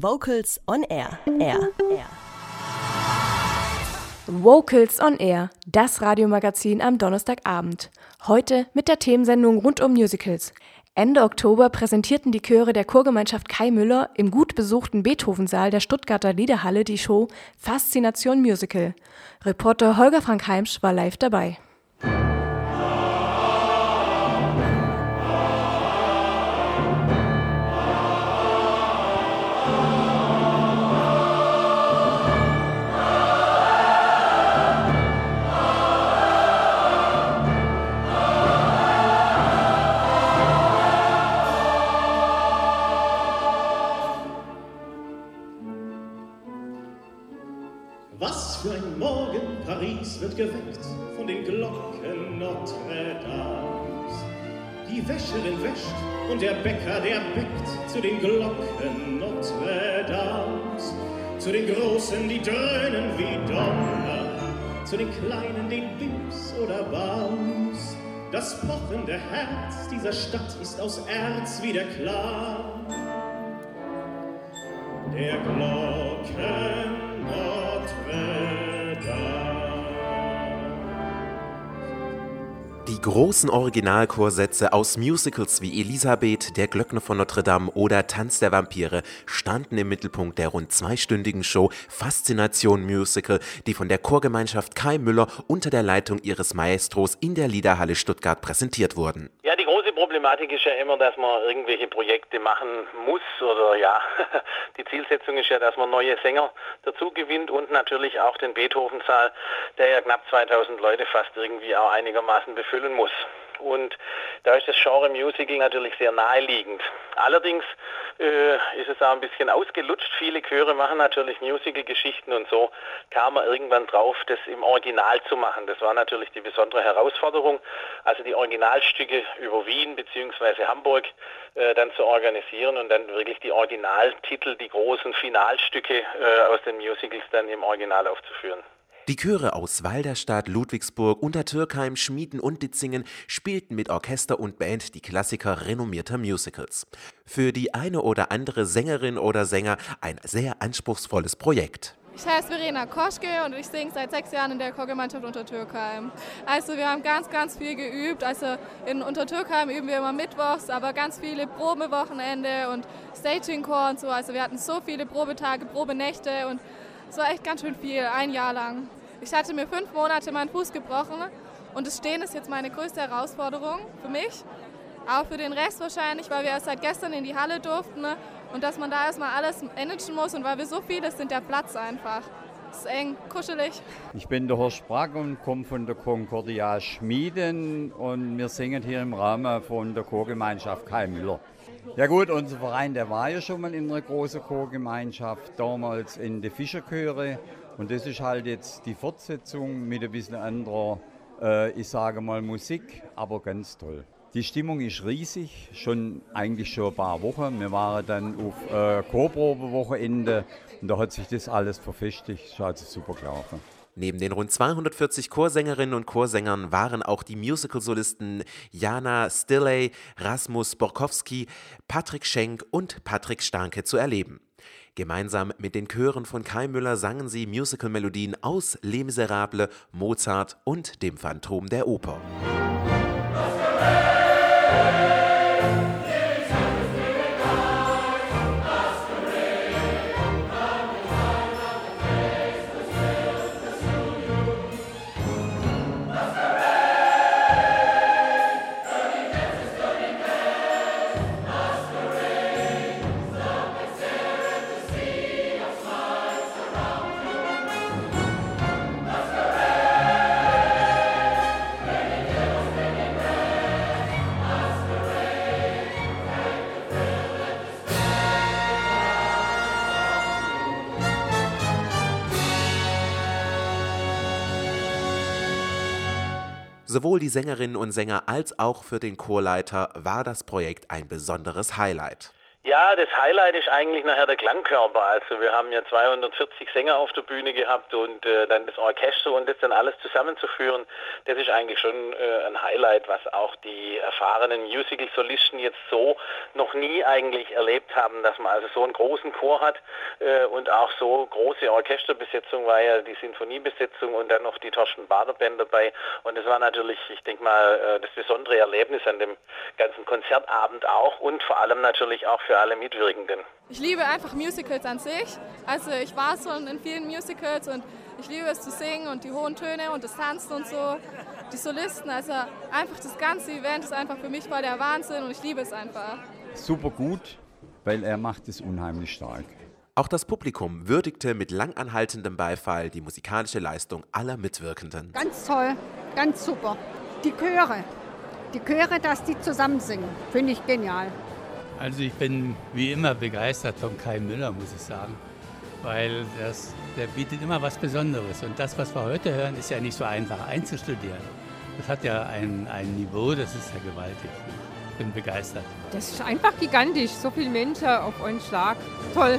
Vocals on Air. Air. Air. Vocals on Air, das Radiomagazin am Donnerstagabend. Heute mit der Themensendung rund um Musicals. Ende Oktober präsentierten die Chöre der Chorgemeinschaft Kai Müller im gut besuchten Beethovensaal der Stuttgarter Liederhalle die Show Faszination Musical. Reporter Holger Frank Heimsch war live dabei. Was für ein Morgen, Paris wird geweckt von den Glocken Notre Dames. Die Wäscherin wäscht und der Bäcker, der bäckt zu den Glocken Notre Dames. Zu den Großen, die dröhnen wie Donner, zu den Kleinen, den Bims oder Bams. Das pochende Herz dieser Stadt ist aus Erz wieder klar. Der Glocken Dame. Die großen Originalchorsätze aus Musicals wie Elisabeth, Der Glöckner von Notre Dame oder Tanz der Vampire standen im Mittelpunkt der rund zweistündigen Show Faszination Musical, die von der Chorgemeinschaft Kai Müller unter der Leitung ihres Maestros in der Liederhalle Stuttgart präsentiert wurden. Ja, die große Problematik ist ja immer, dass man irgendwelche Projekte machen muss oder ja, die Zielsetzung ist ja, dass man neue Sänger dazu gewinnt und natürlich auch den Beethoven-Saal, der ja knapp 2000 Leute fast irgendwie auch einigermaßen befüllen muss. Und da ist das Genre Musical natürlich sehr naheliegend. Allerdings äh, ist es auch ein bisschen ausgelutscht. Viele Chöre machen natürlich Musical-Geschichten und so kam man irgendwann drauf, das im Original zu machen. Das war natürlich die besondere Herausforderung, also die Originalstücke über Wien bzw. Hamburg äh, dann zu organisieren und dann wirklich die Originaltitel, die großen Finalstücke äh, aus den Musicals dann im Original aufzuführen. Die Chöre aus Walderstadt, Ludwigsburg, Untertürkheim, Schmieden und Ditzingen spielten mit Orchester und Band die Klassiker renommierter Musicals. Für die eine oder andere Sängerin oder Sänger ein sehr anspruchsvolles Projekt. Ich heiße Verena Koschke und ich singe seit sechs Jahren in der Chorgemeinschaft Untertürkheim. Also wir haben ganz, ganz viel geübt. Also in Untertürkheim üben wir immer mittwochs, aber ganz viele Probewochenende und Staging-Chor und so. Also wir hatten so viele Probetage, Probenächte und es war echt ganz schön viel, ein Jahr lang. Ich hatte mir fünf Monate meinen Fuß gebrochen und das Stehen ist jetzt meine größte Herausforderung für mich. Auch für den Rest wahrscheinlich, weil wir erst seit gestern in die Halle durften und dass man da erstmal alles managen muss und weil wir so viele sind, der Platz einfach. Es ist eng, kuschelig. Ich bin der Horst Brack und komme von der Concordia Schmieden und wir singen hier im Rahmen von der Chorgemeinschaft Kai Müller. Ja gut, unser Verein, der war ja schon mal in einer großen Chorgemeinschaft, damals in der Fischerchöre und das ist halt jetzt die Fortsetzung mit ein bisschen anderer, äh, ich sage mal Musik, aber ganz toll. Die Stimmung ist riesig, schon eigentlich schon ein paar Wochen. Wir waren dann auf äh, Chorprobe-Wochenende und da hat sich das alles verfestigt. Ist also super gelaufen. Neben den rund 240 Chorsängerinnen und Chorsängern waren auch die Musical-Solisten Jana Stilley, Rasmus Borkowski, Patrick Schenk und Patrick Starke zu erleben. Gemeinsam mit den Chören von Kai Müller sangen sie Musical-Melodien aus Les Miserables, Mozart und dem Phantom der Oper. Sowohl die Sängerinnen und Sänger als auch für den Chorleiter war das Projekt ein besonderes Highlight. Ja, das Highlight ist eigentlich nachher der Klangkörper. Also wir haben ja 240 Sänger auf der Bühne gehabt und äh, dann das Orchester und das dann alles zusammenzuführen, das ist eigentlich schon äh, ein Highlight, was auch die erfahrenen Musical-Solisten jetzt so noch nie eigentlich erlebt haben, dass man also so einen großen Chor hat äh, und auch so große Orchesterbesetzung war ja die Sinfoniebesetzung und dann noch die Torsten Bader Band dabei und das war natürlich, ich denke mal, äh, das besondere Erlebnis an dem ganzen Konzertabend auch und vor allem natürlich auch für alle Mitwirkenden. Ich liebe einfach Musicals an sich. Also ich war schon in vielen Musicals und ich liebe es zu singen und die hohen Töne und das Tanzen und so. Die Solisten, also einfach das ganze Event ist einfach für mich voll der Wahnsinn und ich liebe es einfach. Super gut, weil er macht es unheimlich stark. Auch das Publikum würdigte mit langanhaltendem Beifall die musikalische Leistung aller Mitwirkenden. Ganz toll, ganz super. Die Chöre, die Chöre, dass die zusammen singen, finde ich genial. Also ich bin wie immer begeistert von Kai Müller, muss ich sagen. Weil das, der bietet immer was Besonderes. Und das, was wir heute hören, ist ja nicht so einfach einzustudieren. Das hat ja ein, ein Niveau, das ist ja gewaltig. Ich bin begeistert. Das ist einfach gigantisch. So viele Menschen auf einen Schlag. Toll.